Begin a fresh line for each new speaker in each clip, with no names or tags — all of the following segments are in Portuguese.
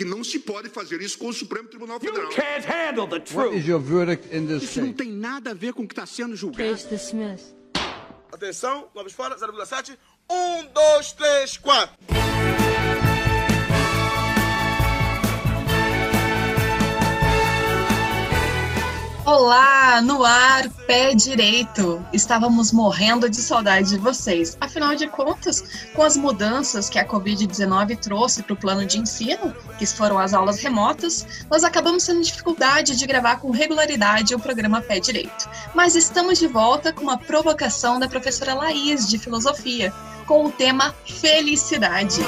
Porque não se pode fazer isso com o Supremo Tribunal Federal.
You can't handle the
What
truth.
is your verdict in this
Isso não tem nada a ver com o que está sendo julgado.
Case dismissed.
Atenção, vamos fora, 0,7. Um, dois, três, quatro.
Olá, no ar, pé direito. Estávamos morrendo de saudade de vocês. Afinal de contas, com as mudanças que a Covid-19 trouxe para o plano de ensino, que foram as aulas remotas, nós acabamos tendo dificuldade de gravar com regularidade o programa Pé Direito. Mas estamos de volta com uma provocação da professora Laís, de Filosofia, com o tema Felicidade.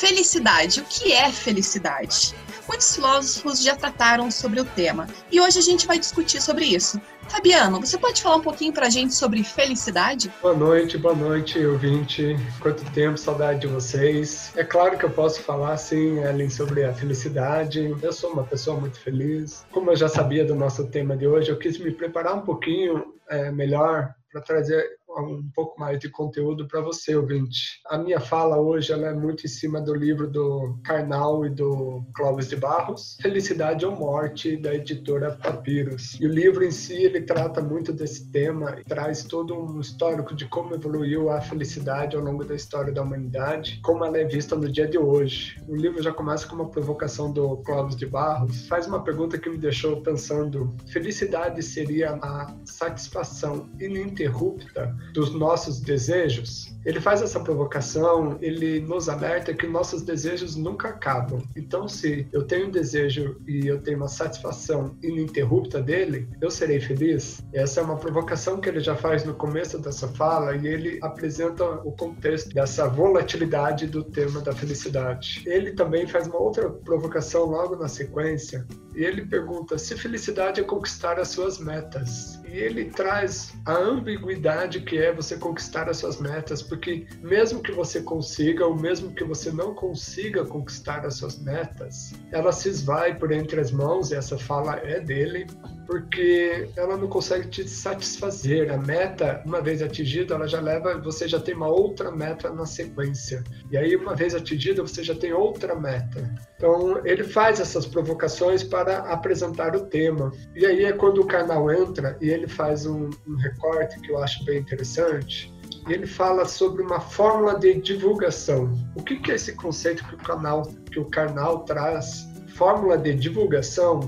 Felicidade. O que é felicidade? Muitos filósofos já trataram sobre o tema e hoje a gente vai discutir sobre isso. Fabiano, você pode falar um pouquinho pra gente sobre felicidade?
Boa noite, boa noite, ouvinte. Quanto tempo, saudade de vocês. É claro que eu posso falar, sim, Ellen, sobre a felicidade. Eu sou uma pessoa muito feliz. Como eu já sabia do nosso tema de hoje, eu quis me preparar um pouquinho é, melhor para trazer um pouco mais de conteúdo para você, ouvinte. A minha fala hoje ela é muito em cima do livro do Karnal e do Clóvis de Barros, Felicidade ou Morte, da editora Papyrus. E o livro em si, ele trata muito desse tema e traz todo um histórico de como evoluiu a felicidade ao longo da história da humanidade, como ela é vista no dia de hoje. O livro já começa com uma provocação do Clóvis de Barros, faz uma pergunta que me deixou pensando: felicidade seria a satisfação ininterrupta dos nossos desejos? Ele faz essa provocação, ele nos alerta que nossos desejos nunca acabam. Então, se eu tenho um desejo e eu tenho uma satisfação ininterrupta dele, eu serei feliz? Essa é uma provocação que ele já faz no começo dessa fala e ele apresenta o contexto dessa volatilidade do tema da felicidade. Ele também faz uma outra provocação logo na sequência e ele pergunta se felicidade é conquistar as suas metas. E ele traz a ambiguidade que é você conquistar as suas metas, porque mesmo que você consiga, ou mesmo que você não consiga conquistar as suas metas, ela se esvai por entre as mãos, e essa fala é dele, porque ela não consegue te satisfazer. A meta, uma vez atingida, ela já leva, você já tem uma outra meta na sequência. E aí, uma vez atingida, você já tem outra meta. Então, ele faz essas provocações para apresentar o tema. E aí é quando o canal entra e ele faz um, um recorte que eu acho bem interessante. E ele fala sobre uma fórmula de divulgação. O que, que é esse conceito que o canal, que o Karnal traz? Fórmula de divulgação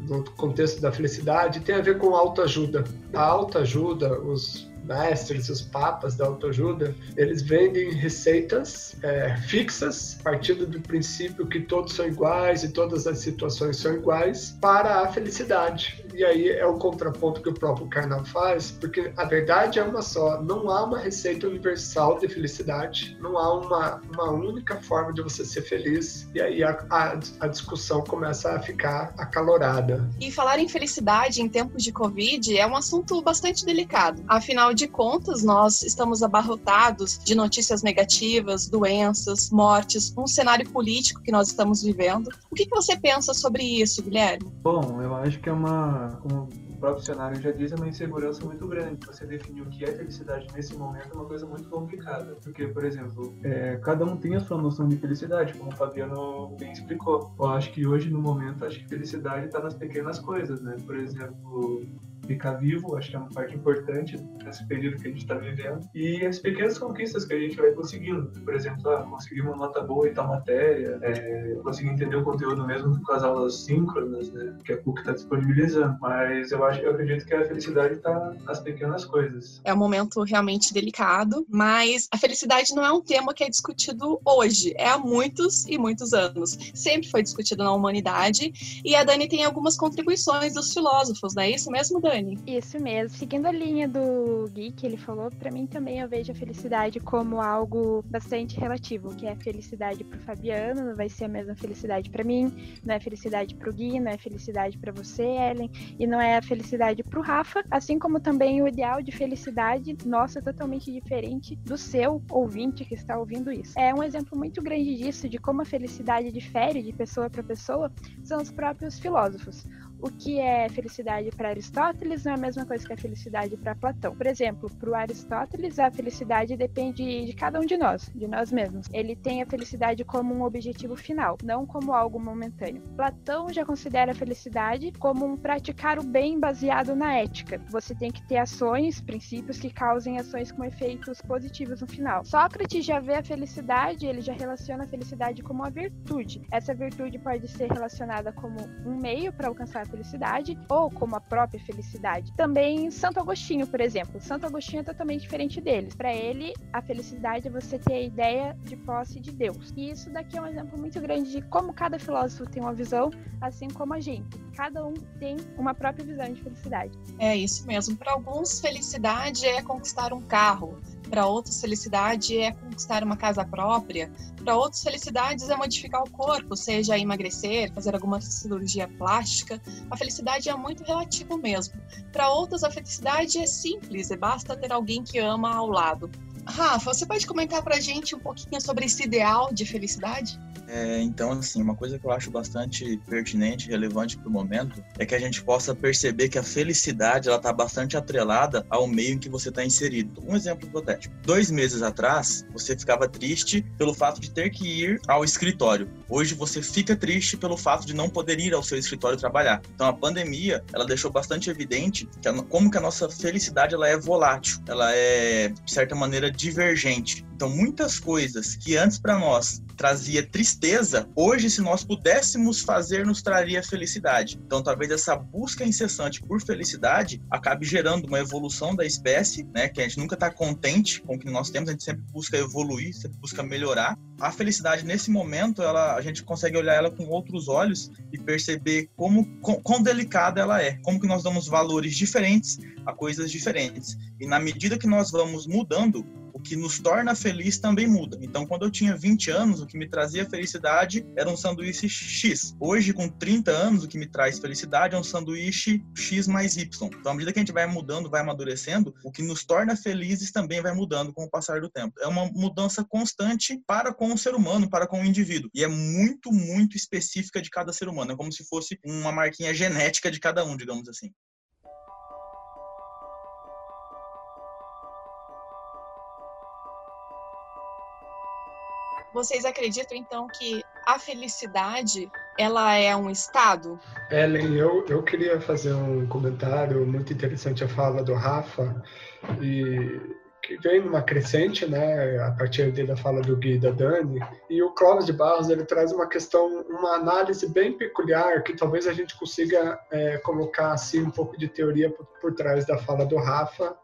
no contexto da felicidade tem a ver com autoajuda. A autoajuda, os mestres, os papas da autoajuda, eles vendem receitas é, fixas, partindo do princípio que todos são iguais e todas as situações são iguais, para a felicidade. E aí é o contraponto que o próprio Karnal faz, porque a verdade é uma só, não há uma receita universal de felicidade, não há uma, uma única forma de você ser feliz, e aí a, a, a discussão começa a ficar acalorada.
E falar em felicidade em tempos de Covid é um assunto bastante delicado. Afinal de contas, nós estamos abarrotados de notícias negativas, doenças, mortes, um cenário político que nós estamos vivendo. O que, que você pensa sobre isso, Guilherme?
Bom, eu acho que é uma, como o próprio cenário já diz, é uma insegurança muito grande. Você definir o que é felicidade nesse momento é uma coisa muito complicada. Porque, por exemplo, é, cada um tem a sua noção de felicidade, como o Fabiano bem explicou. Eu acho que hoje, no momento, acho que felicidade está nas pequenas coisas, né? Por exemplo, ficar vivo, acho que é uma parte importante nesse período que a gente está vivendo. E as pequenas conquistas que a gente vai conseguindo. Por exemplo, ah, conseguir uma nota boa em tal matéria, é, conseguir entender o conteúdo mesmo com as aulas síncronas, né, que a PUC está disponibilizando. Mas eu, acho, eu acredito que a felicidade está nas pequenas coisas.
É um momento realmente delicado, mas a felicidade não é um tema que é discutido hoje, é há muitos e muitos anos. Sempre foi discutido na humanidade e a Dani tem algumas contribuições dos filósofos, não é isso mesmo, Dani?
Isso mesmo. Seguindo a linha do Gui que ele falou, para mim também eu vejo a felicidade como algo bastante relativo, que é felicidade pro Fabiano, não vai ser a mesma felicidade para mim, não é felicidade pro Gui, não é felicidade para você, Ellen, e não é a felicidade pro Rafa, assim como também o ideal de felicidade nosso é totalmente diferente do seu ouvinte que está ouvindo isso. É um exemplo muito grande disso de como a felicidade difere de pessoa para pessoa, são os próprios filósofos. O que é felicidade para Aristóteles não é a mesma coisa que a felicidade para Platão. Por exemplo, para o Aristóteles, a felicidade depende de cada um de nós, de nós mesmos. Ele tem a felicidade como um objetivo final, não como algo momentâneo. Platão já considera a felicidade como um praticar o bem baseado na ética. Você tem que ter ações, princípios que causem ações com efeitos positivos no final. Sócrates já vê a felicidade, ele já relaciona a felicidade como uma virtude. Essa virtude pode ser relacionada como um meio para alcançar felicidade ou como a própria felicidade. Também Santo Agostinho, por exemplo. Santo Agostinho é totalmente diferente deles. Para ele, a felicidade é você ter a ideia de posse de Deus. E isso daqui é um exemplo muito grande de como cada filósofo tem uma visão, assim como a gente. Cada um tem uma própria visão de felicidade.
É isso mesmo. Para alguns, felicidade é conquistar um carro. Para outros, felicidade é conquistar uma casa própria. Para outros, felicidades é modificar o corpo, seja emagrecer, fazer alguma cirurgia plástica. A felicidade é muito relativo mesmo. Para outros, a felicidade é simples, e basta ter alguém que ama ao lado. Rafa, você pode comentar para a gente um pouquinho sobre esse ideal de felicidade?
É, então, assim, uma coisa que eu acho bastante pertinente relevante para o momento é que a gente possa perceber que a felicidade ela está bastante atrelada ao meio em que você está inserido. Um exemplo hipotético. Dois meses atrás, você ficava triste pelo fato de ter que ir ao escritório. Hoje, você fica triste pelo fato de não poder ir ao seu escritório trabalhar. Então, a pandemia, ela deixou bastante evidente que a, como que a nossa felicidade ela é volátil, ela é, de certa maneira, divergente. Então, muitas coisas que antes para nós trazia tristeza, hoje, se nós pudéssemos fazer, nos traria felicidade. Então, talvez essa busca incessante por felicidade acabe gerando uma evolução da espécie, né? Que a gente nunca está contente com o que nós temos, a gente sempre busca evoluir, sempre busca melhorar. A felicidade, nesse momento, ela, a gente consegue olhar ela com outros olhos e perceber como quão, quão delicada ela é, como que nós damos valores diferentes a coisas diferentes. E na medida que nós vamos mudando, que nos torna feliz também muda. Então, quando eu tinha 20 anos, o que me trazia felicidade era um sanduíche X. Hoje, com 30 anos, o que me traz felicidade é um sanduíche X mais Y. Então, à medida que a gente vai mudando, vai amadurecendo, o que nos torna felizes também vai mudando com o passar do tempo. É uma mudança constante para com o ser humano, para com o indivíduo. E é muito, muito específica de cada ser humano. É como se fosse uma marquinha genética de cada um, digamos assim.
Vocês acreditam então que a felicidade ela é um estado?
Ellen, eu, eu queria fazer um comentário muito interessante a fala do Rafa e vem numa crescente, né, a partir da fala do Gui da Dani, e o Clóvis de Barros ele traz uma questão, uma análise bem peculiar que talvez a gente consiga é, colocar assim um pouco de teoria por, por trás da fala do Rafa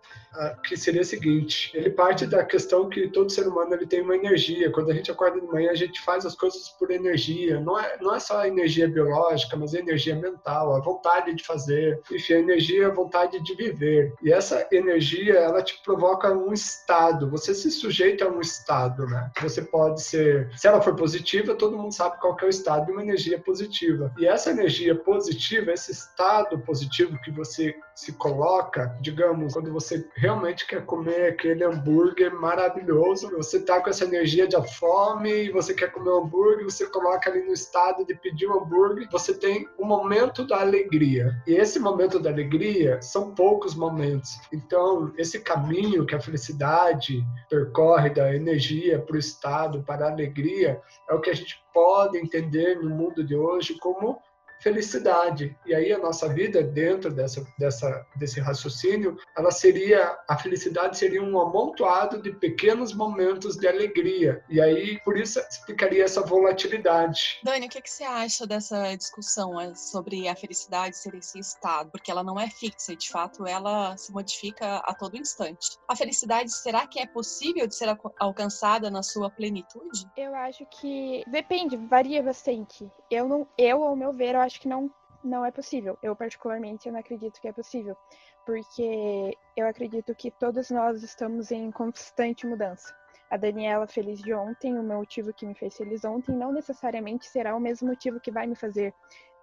que seria o seguinte: ele parte da questão que todo ser humano ele tem uma energia. Quando a gente acorda de manhã, a gente faz as coisas por energia. Não é, não é só a energia biológica, mas a energia mental, a vontade de fazer. Enfim, a energia, a vontade de viver. E essa energia, ela te provoca um estado. Você se sujeita a um estado, né? Você pode ser, se ela for positiva, todo mundo sabe qual é o estado de uma energia positiva. E essa energia positiva, esse estado positivo que você se coloca, digamos, quando você realmente quer comer aquele hambúrguer maravilhoso, você tá com essa energia de fome e você quer comer um hambúrguer, você coloca ali no estado de pedir um hambúrguer, você tem o um momento da alegria. E esse momento da alegria são poucos momentos. Então, esse caminho que a felicidade percorre da energia para o estado, para a alegria, é o que a gente pode entender no mundo de hoje como felicidade. E aí a nossa vida dentro dessa, dessa, desse raciocínio, ela seria a felicidade seria um amontoado de pequenos momentos de alegria. E aí por isso explicaria essa volatilidade.
Dani, o que, que você acha dessa discussão é, sobre a felicidade ser esse estado? Porque ela não é fixa e de fato ela se modifica a todo instante. A felicidade será que é possível de ser alcançada na sua plenitude?
Eu acho que depende, varia bastante. Eu não, eu ao meu ver, eu acho que não, não é possível. Eu, particularmente, eu não acredito que é possível. Porque eu acredito que todos nós estamos em constante mudança. A Daniela feliz de ontem, o motivo que me fez feliz ontem, não necessariamente será o mesmo motivo que vai me fazer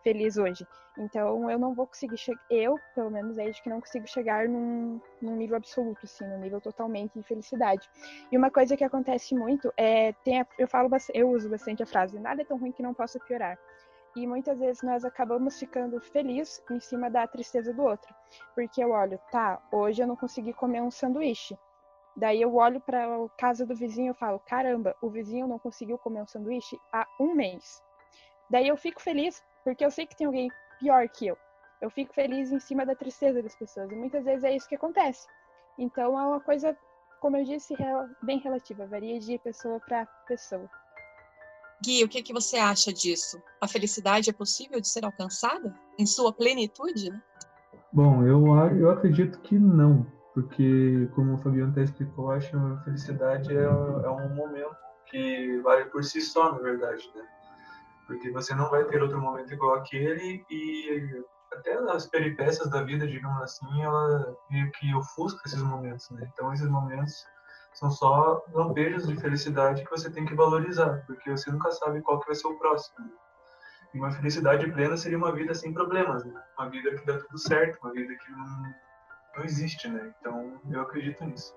feliz hoje. Então eu não vou conseguir chegar, eu, pelo menos, é de que não consigo chegar num, num nível absoluto, assim, num nível totalmente de felicidade. E uma coisa que acontece muito é, tem a, eu falo, eu uso bastante a frase, nada é tão ruim que não possa piorar. E muitas vezes nós acabamos ficando felizes em cima da tristeza do outro. Porque eu olho, tá, hoje eu não consegui comer um sanduíche. Daí eu olho para a casa do vizinho e falo, caramba, o vizinho não conseguiu comer um sanduíche há um mês. Daí eu fico feliz porque eu sei que tem alguém pior que eu. Eu fico feliz em cima da tristeza das pessoas. E muitas vezes é isso que acontece. Então é uma coisa, como eu disse, bem relativa, varia de pessoa para pessoa.
Gui, o que, que você acha disso? A felicidade é possível de ser alcançada em sua plenitude? Né?
Bom, eu, eu acredito que não, porque, como o Fabiano até explicou, acho que a felicidade é, é um momento que vale por si só, na verdade, né? Porque você não vai ter outro momento igual aquele e até as peripécias da vida, digamos assim, ela meio que ofusca esses momentos, né? Então, esses momentos são só lampejos de felicidade que você tem que valorizar, porque você nunca sabe qual que vai ser o próximo. E uma felicidade plena seria uma vida sem problemas, né? Uma vida que dá tudo certo, uma vida que não, não existe, né? Então, eu acredito nisso.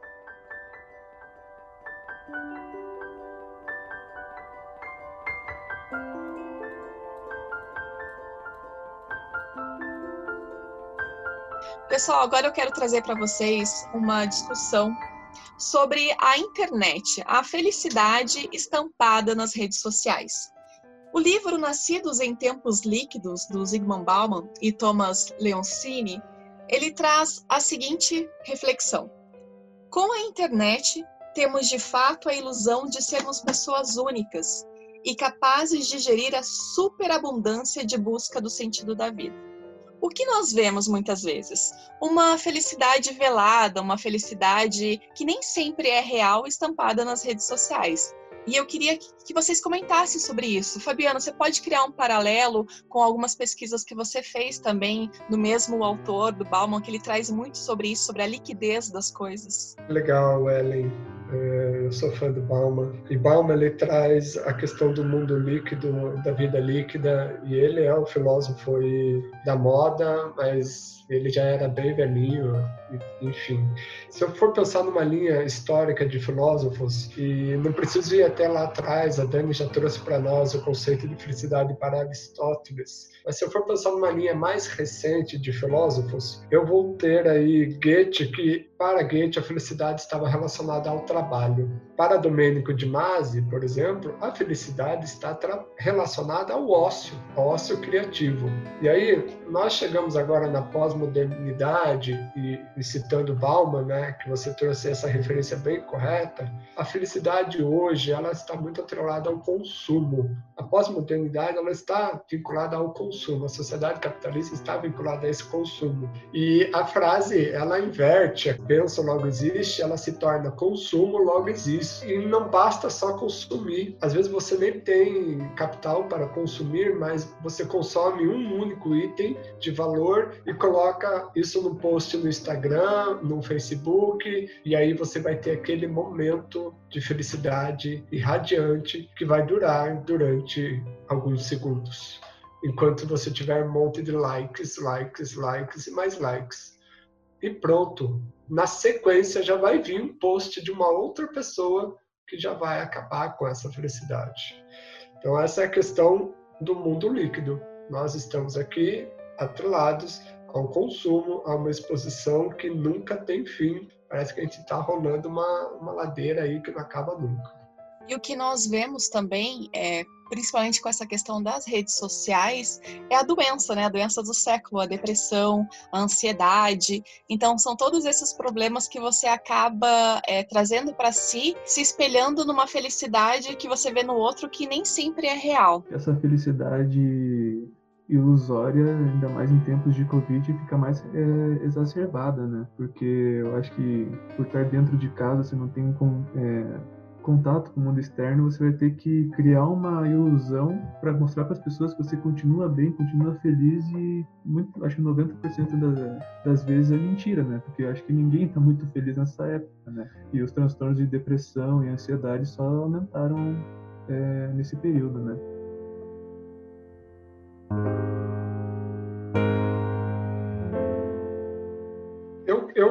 Pessoal, agora eu quero trazer para vocês uma discussão sobre a internet, a felicidade estampada nas redes sociais. O livro Nascidos em Tempos Líquidos, do Zygmunt Bauman e Thomas Leoncini, ele traz a seguinte reflexão. Com a internet, temos de fato a ilusão de sermos pessoas únicas e capazes de gerir a superabundância de busca do sentido da vida o que nós vemos muitas vezes? Uma felicidade velada, uma felicidade que nem sempre é real estampada nas redes sociais. E eu queria que vocês comentassem sobre isso. Fabiano, você pode criar um paralelo com algumas pesquisas que você fez também no mesmo autor, do Bauman, que ele traz muito sobre isso, sobre a liquidez das coisas.
Legal, Ellen. É, eu sou fã do Bauman. E Bauman ele traz a questão do mundo líquido, da vida líquida, e ele é um filósofo da moda, mas ele já era bem velhinho, enfim. Se eu for pensar numa linha histórica de filósofos, e não preciso ir até lá atrás, a Dani já trouxe para nós o conceito de felicidade para Aristóteles, mas se eu for pensar numa linha mais recente de filósofos, eu vou ter aí Goethe, que para Goethe a felicidade estava relacionada ao trabalho. Para Domênico de Masi, por exemplo, a felicidade está relacionada ao ócio, ao ócio criativo. E aí, nós chegamos agora na pós-modernidade, e, e, citando Bauman, né, que você trouxe essa referência bem correta, a felicidade hoje ela está muito atrelada ao consumo. A pós-modernidade ela está vinculada ao consumo. A sociedade capitalista está vinculada a esse consumo. E a frase, ela inverte, pensa logo existe, ela se torna consumo logo existe e não basta só consumir. Às vezes você nem tem capital para consumir, mas você consome um único item de valor e coloca isso no post no Instagram, no Facebook, e aí você vai ter aquele momento de felicidade irradiante que vai durar durante alguns segundos. Enquanto você tiver um monte de likes, likes, likes e mais likes. E pronto, na sequência já vai vir um post de uma outra pessoa que já vai acabar com essa felicidade. Então, essa é a questão do mundo líquido. Nós estamos aqui atrelados ao consumo, a uma exposição que nunca tem fim. Parece que a gente está rolando uma, uma ladeira aí que não acaba nunca.
E o que nós vemos também é principalmente com essa questão das redes sociais, é a doença, né? A doença do século, a depressão, a ansiedade. Então, são todos esses problemas que você acaba é, trazendo para si, se espelhando numa felicidade que você vê no outro que nem sempre é real.
Essa felicidade ilusória, ainda mais em tempos de Covid, fica mais é, exacerbada, né? Porque eu acho que por estar dentro de casa, você não tem como. É, contato com o mundo externo, você vai ter que criar uma ilusão para mostrar para as pessoas que você continua bem, continua feliz e muito, acho que 90% das, das vezes é mentira, né? Porque acho que ninguém está muito feliz nessa época, né? E os transtornos de depressão e ansiedade só aumentaram é, nesse período, né?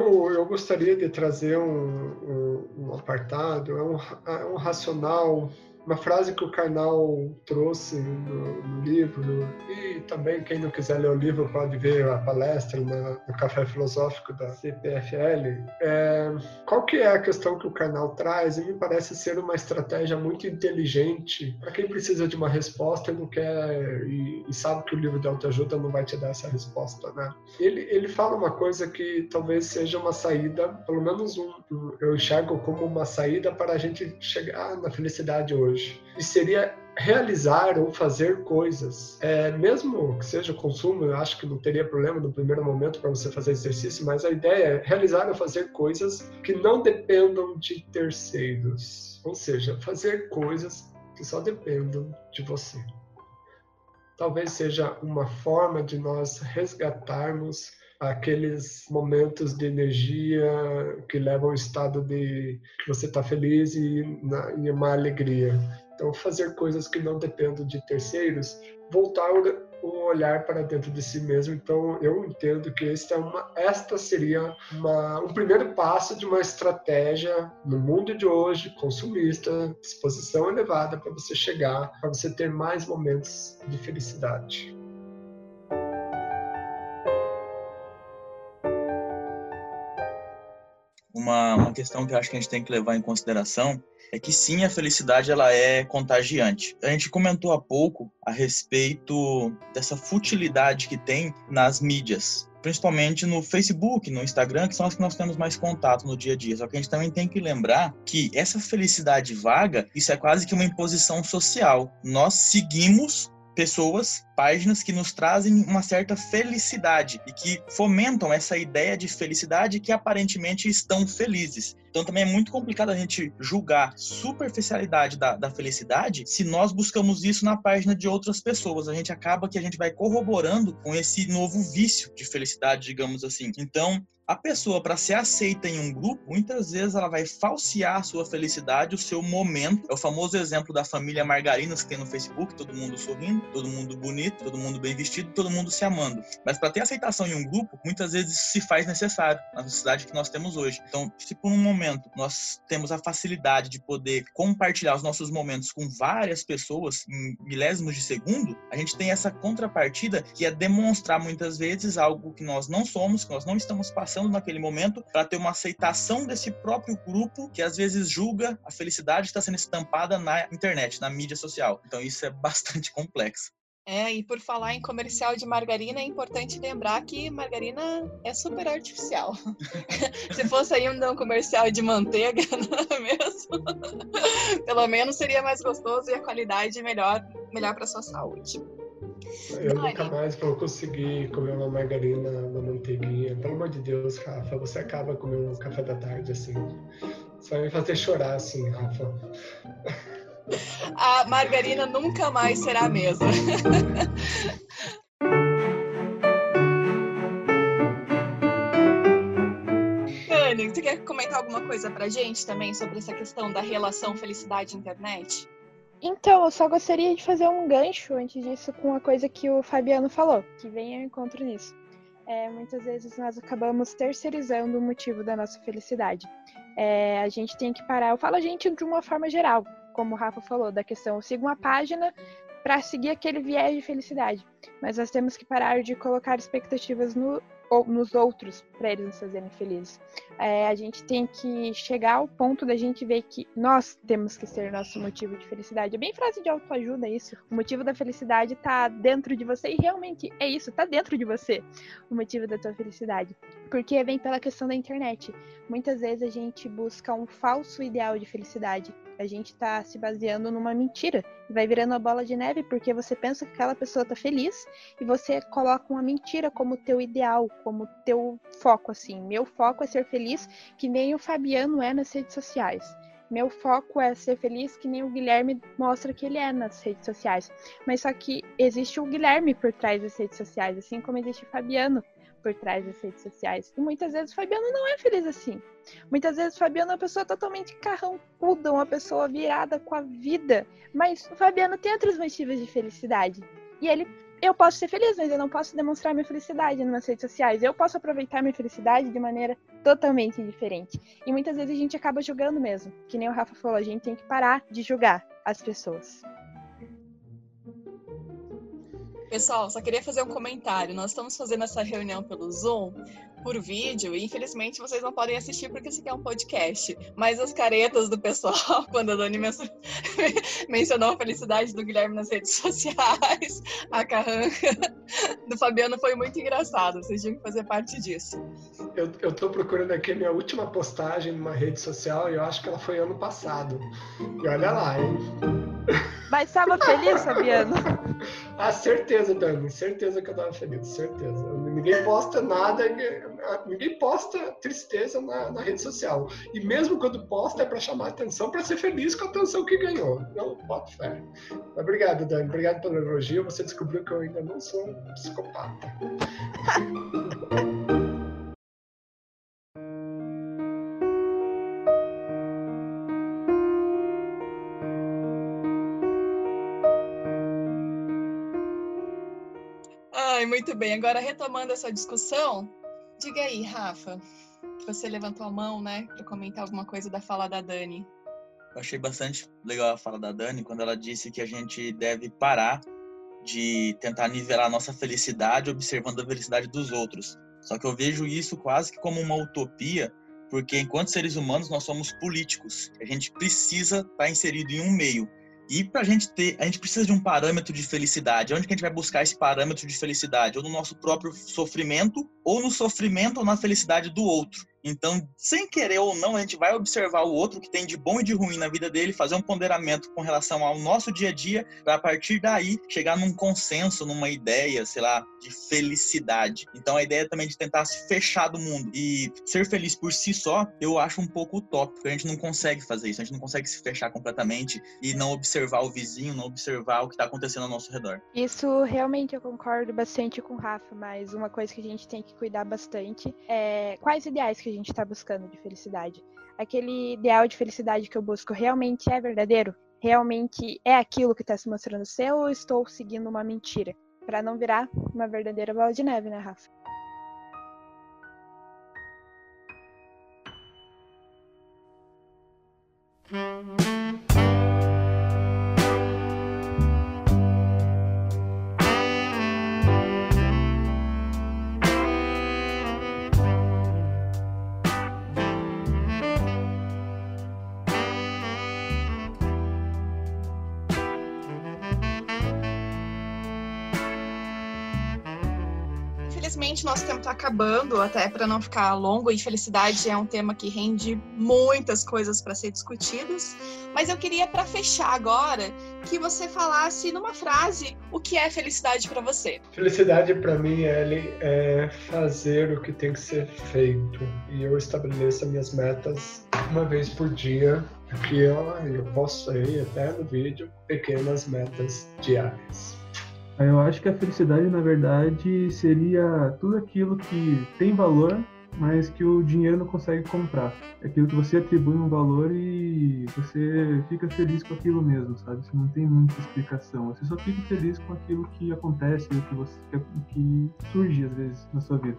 Eu, eu gostaria de trazer um, um, um apartado, é um, é um racional uma frase que o Karnal trouxe no, no, livro, e também quem não quiser ler o livro pode ver a palestra na, no Café Filosófico da CPFL. É, qual que é a questão que o Karnal traz? E me parece ser uma estratégia muito inteligente para quem precisa de uma resposta e não quer e, e, sabe que o livro de autoajuda não vai te dar essa resposta, né? Ele, ele fala uma coisa que talvez seja uma saída, pelo menos um, eu enxergo como uma saída para a gente chegar na felicidade hoje. E seria realizar ou fazer coisas. É, mesmo que seja consumo, eu acho que não teria problema no primeiro momento para você fazer exercício, mas a ideia é realizar ou fazer coisas que não dependam de terceiros. Ou seja, fazer coisas que só dependam de você. Talvez seja uma forma de nós resgatarmos aqueles momentos de energia que levam ao estado de que você está feliz e, na, e uma alegria. Então, fazer coisas que não dependam de terceiros, voltar o olhar para dentro de si mesmo. Então, eu entendo que esta, é uma, esta seria uma, um primeiro passo de uma estratégia no mundo de hoje, consumista, disposição elevada para você chegar, para você ter mais momentos de felicidade.
Uma, uma questão que eu acho que a gente tem que levar em consideração é que sim, a felicidade ela é contagiante. A gente comentou há pouco a respeito dessa futilidade que tem nas mídias, principalmente no Facebook, no Instagram, que são as que nós temos mais contato no dia a dia. Só que a gente também tem que lembrar que essa felicidade vaga, isso é quase que uma imposição social. Nós seguimos pessoas, páginas que nos trazem uma certa felicidade e que fomentam essa ideia de felicidade que aparentemente estão felizes. Então também é muito complicado a gente julgar superficialidade da, da felicidade se nós buscamos isso na página de outras pessoas. A gente acaba que a gente vai corroborando com esse novo vício de felicidade, digamos assim. Então, a pessoa, para ser aceita em um grupo, muitas vezes ela vai falsear a sua felicidade, o seu momento. É o famoso exemplo da família Margarinas que tem no Facebook, todo mundo sorrindo, todo mundo bonito, todo mundo bem vestido, todo mundo se amando. Mas para ter aceitação em um grupo, muitas vezes se faz necessário na sociedade que nós temos hoje. Então, se por um momento nós temos a facilidade de poder compartilhar os nossos momentos com várias pessoas em milésimos de segundo, a gente tem essa contrapartida que é demonstrar muitas vezes algo que nós não somos, que nós não estamos passando naquele momento para ter uma aceitação desse próprio grupo que às vezes julga a felicidade está sendo estampada na internet, na mídia social. Então isso é bastante complexo.
É, e por falar em comercial de margarina, é importante lembrar que margarina é super artificial. Se fosse ainda um comercial de manteiga, não é mesmo? Pelo menos seria mais gostoso e a qualidade melhor, melhor para sua saúde.
Eu nunca mais vou conseguir comer uma margarina, uma manteiguinha. Pelo amor de Deus, Rafa, você acaba comendo um café da tarde assim. Você vai me fazer chorar assim, Rafa.
A margarina nunca mais será a mesma. Dani, você quer comentar alguma coisa pra gente também sobre essa questão da relação felicidade-internet?
Então, eu só gostaria de fazer um gancho antes disso com uma coisa que o Fabiano falou, que vem ao encontro nisso. É, muitas vezes nós acabamos terceirizando o motivo da nossa felicidade. É, a gente tem que parar, eu falo a gente de uma forma geral, como o Rafa falou, da questão, eu sigo uma página para seguir aquele viés de felicidade, mas nós temos que parar de colocar expectativas no ou nos outros para eles nos fazerem felizes. É, a gente tem que chegar ao ponto da gente ver que nós temos que ser nosso motivo de felicidade. É bem frase de autoajuda isso. O motivo da felicidade está dentro de você e realmente é isso, está dentro de você o motivo da tua felicidade. Porque vem pela questão da internet. Muitas vezes a gente busca um falso ideal de felicidade a gente está se baseando numa mentira. Vai virando a bola de neve porque você pensa que aquela pessoa está feliz e você coloca uma mentira como teu ideal, como teu foco, assim. Meu foco é ser feliz, que nem o Fabiano é nas redes sociais. Meu foco é ser feliz, que nem o Guilherme mostra que ele é nas redes sociais. Mas só que existe o Guilherme por trás das redes sociais, assim como existe o Fabiano por trás das redes sociais. E muitas vezes o Fabiano não é feliz assim. Muitas vezes o Fabiano é uma pessoa totalmente carrancuda, uma pessoa virada com a vida. Mas o Fabiano tem outros motivos de felicidade. E ele eu posso ser feliz, mas eu não posso demonstrar minha felicidade nas redes sociais. Eu posso aproveitar minha felicidade de maneira totalmente diferente. E muitas vezes a gente acaba julgando mesmo. Que nem o Rafa falou, a gente tem que parar de julgar. as pessoas.
Pessoal, só queria fazer um comentário. Nós estamos fazendo essa reunião pelo Zoom, por vídeo, e infelizmente vocês não podem assistir porque esse aqui é um podcast. Mas as caretas do pessoal, quando a Dani mencionou a felicidade do Guilherme nas redes sociais, a carranca do Fabiano foi muito engraçado. Vocês tinham que fazer parte disso.
Eu, eu tô procurando aqui a minha última postagem numa rede social e eu acho que ela foi ano passado. E olha lá, hein?
Mas estava feliz, Fabiano?
ah, certeza, Dani. Certeza que eu estava feliz, certeza. Ninguém posta nada, ninguém posta tristeza na, na rede social. E mesmo quando posta é para chamar atenção, para ser feliz com a atenção que ganhou. Não, bota fé. Obrigado, Dani. Obrigado pelo elogio. Você descobriu que eu ainda não sou um psicopata.
bem. Agora, retomando essa discussão, diga aí, Rafa, você levantou a mão, né, para comentar alguma coisa da fala da Dani.
Eu achei bastante legal a fala da Dani quando ela disse que a gente deve parar de tentar nivelar nossa felicidade observando a felicidade dos outros. Só que eu vejo isso quase que como uma utopia, porque enquanto seres humanos nós somos políticos. A gente precisa estar tá inserido em um meio. E para a gente ter, a gente precisa de um parâmetro de felicidade. Onde que a gente vai buscar esse parâmetro de felicidade? Ou no nosso próprio sofrimento, ou no sofrimento ou na felicidade do outro. Então, sem querer ou não, a gente vai observar o outro que tem de bom e de ruim na vida dele, fazer um ponderamento com relação ao nosso dia a dia, para a partir daí chegar num consenso, numa ideia, sei lá, de felicidade. Então, a ideia também de tentar se fechar do mundo e ser feliz por si só, eu acho um pouco utópico. A gente não consegue fazer isso, a gente não consegue se fechar completamente e não observar o vizinho, não observar o que está acontecendo ao nosso redor.
Isso realmente eu concordo bastante com o Rafa, mas uma coisa que a gente tem que cuidar bastante é quais ideais que a gente está buscando de felicidade. Aquele ideal de felicidade que eu busco realmente é verdadeiro? Realmente é aquilo que está se mostrando ser ou estou seguindo uma mentira? Para não virar uma verdadeira bola de neve, né, Rafa?
infelizmente, acabando, até para não ficar longo, e felicidade é um tema que rende muitas coisas para ser discutidas. Mas eu queria, para fechar agora, que você falasse numa frase o que é felicidade para você.
Felicidade para mim, Ellie, é fazer o que tem que ser feito. E eu estabeleço minhas metas uma vez por dia, que eu, eu posso ir até no vídeo, pequenas metas diárias.
Eu acho que a felicidade, na verdade, seria tudo aquilo que tem valor, mas que o dinheiro não consegue comprar. É aquilo que você atribui um valor e você fica feliz com aquilo mesmo, sabe? Você não tem muita explicação. Você só fica feliz com aquilo que acontece, o que, você, que surge às vezes na sua vida.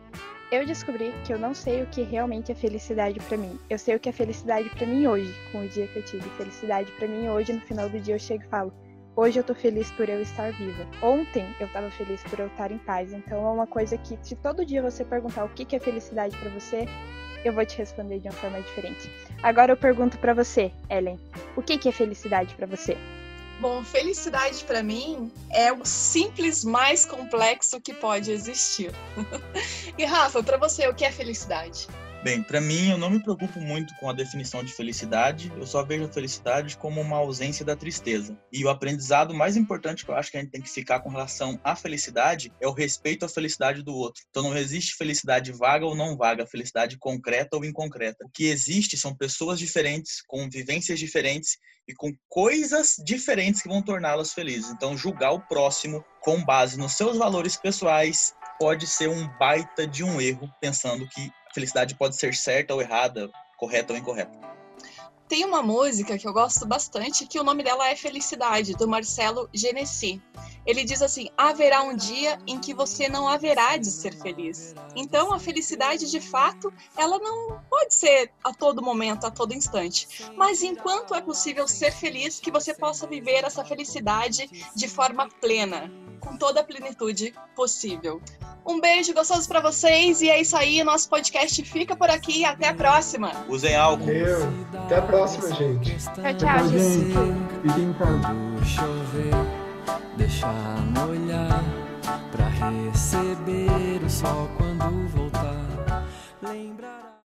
Eu descobri que eu não sei o que realmente é felicidade para mim. Eu sei o que é felicidade para mim hoje, com o dia que eu tive. Felicidade para mim hoje, no final do dia eu chego e falo: Hoje eu tô feliz por eu estar viva. Ontem eu tava feliz por eu estar em paz. Então é uma coisa que, se todo dia você perguntar o que é felicidade para você, eu vou te responder de uma forma diferente. Agora eu pergunto para você, Ellen, o que é felicidade para você?
Bom, felicidade para mim é o simples mais complexo que pode existir. e Rafa, para você, o que é felicidade?
Bem, para mim, eu não me preocupo muito com a definição de felicidade, eu só vejo a felicidade como uma ausência da tristeza. E o aprendizado mais importante que eu acho que a gente tem que ficar com relação à felicidade é o respeito à felicidade do outro. Então não existe felicidade vaga ou não vaga, felicidade concreta ou inconcreta. O que existe são pessoas diferentes, com vivências diferentes e com coisas diferentes que vão torná-las felizes. Então julgar o próximo com base nos seus valores pessoais pode ser um baita de um erro, pensando que felicidade pode ser certa ou errada, correta ou incorreta.
Tem uma música que eu gosto bastante, que o nome dela é Felicidade, do Marcelo Genesi. Ele diz assim: haverá um dia em que você não haverá de ser feliz. Então, a felicidade, de fato, ela não pode ser a todo momento, a todo instante. Mas enquanto é possível ser feliz, que você possa viver essa felicidade de forma plena, com toda a plenitude possível. Um beijo gostoso para vocês e é isso aí. Nosso podcast fica por aqui. Até a próxima.
Usem álcool.
Valeu. Até a próxima, gente.
Tchau,
Tchau,
tchau,
gente.
gente.
Fiquem em casa.
Deixar molhar pra receber o sol quando voltar.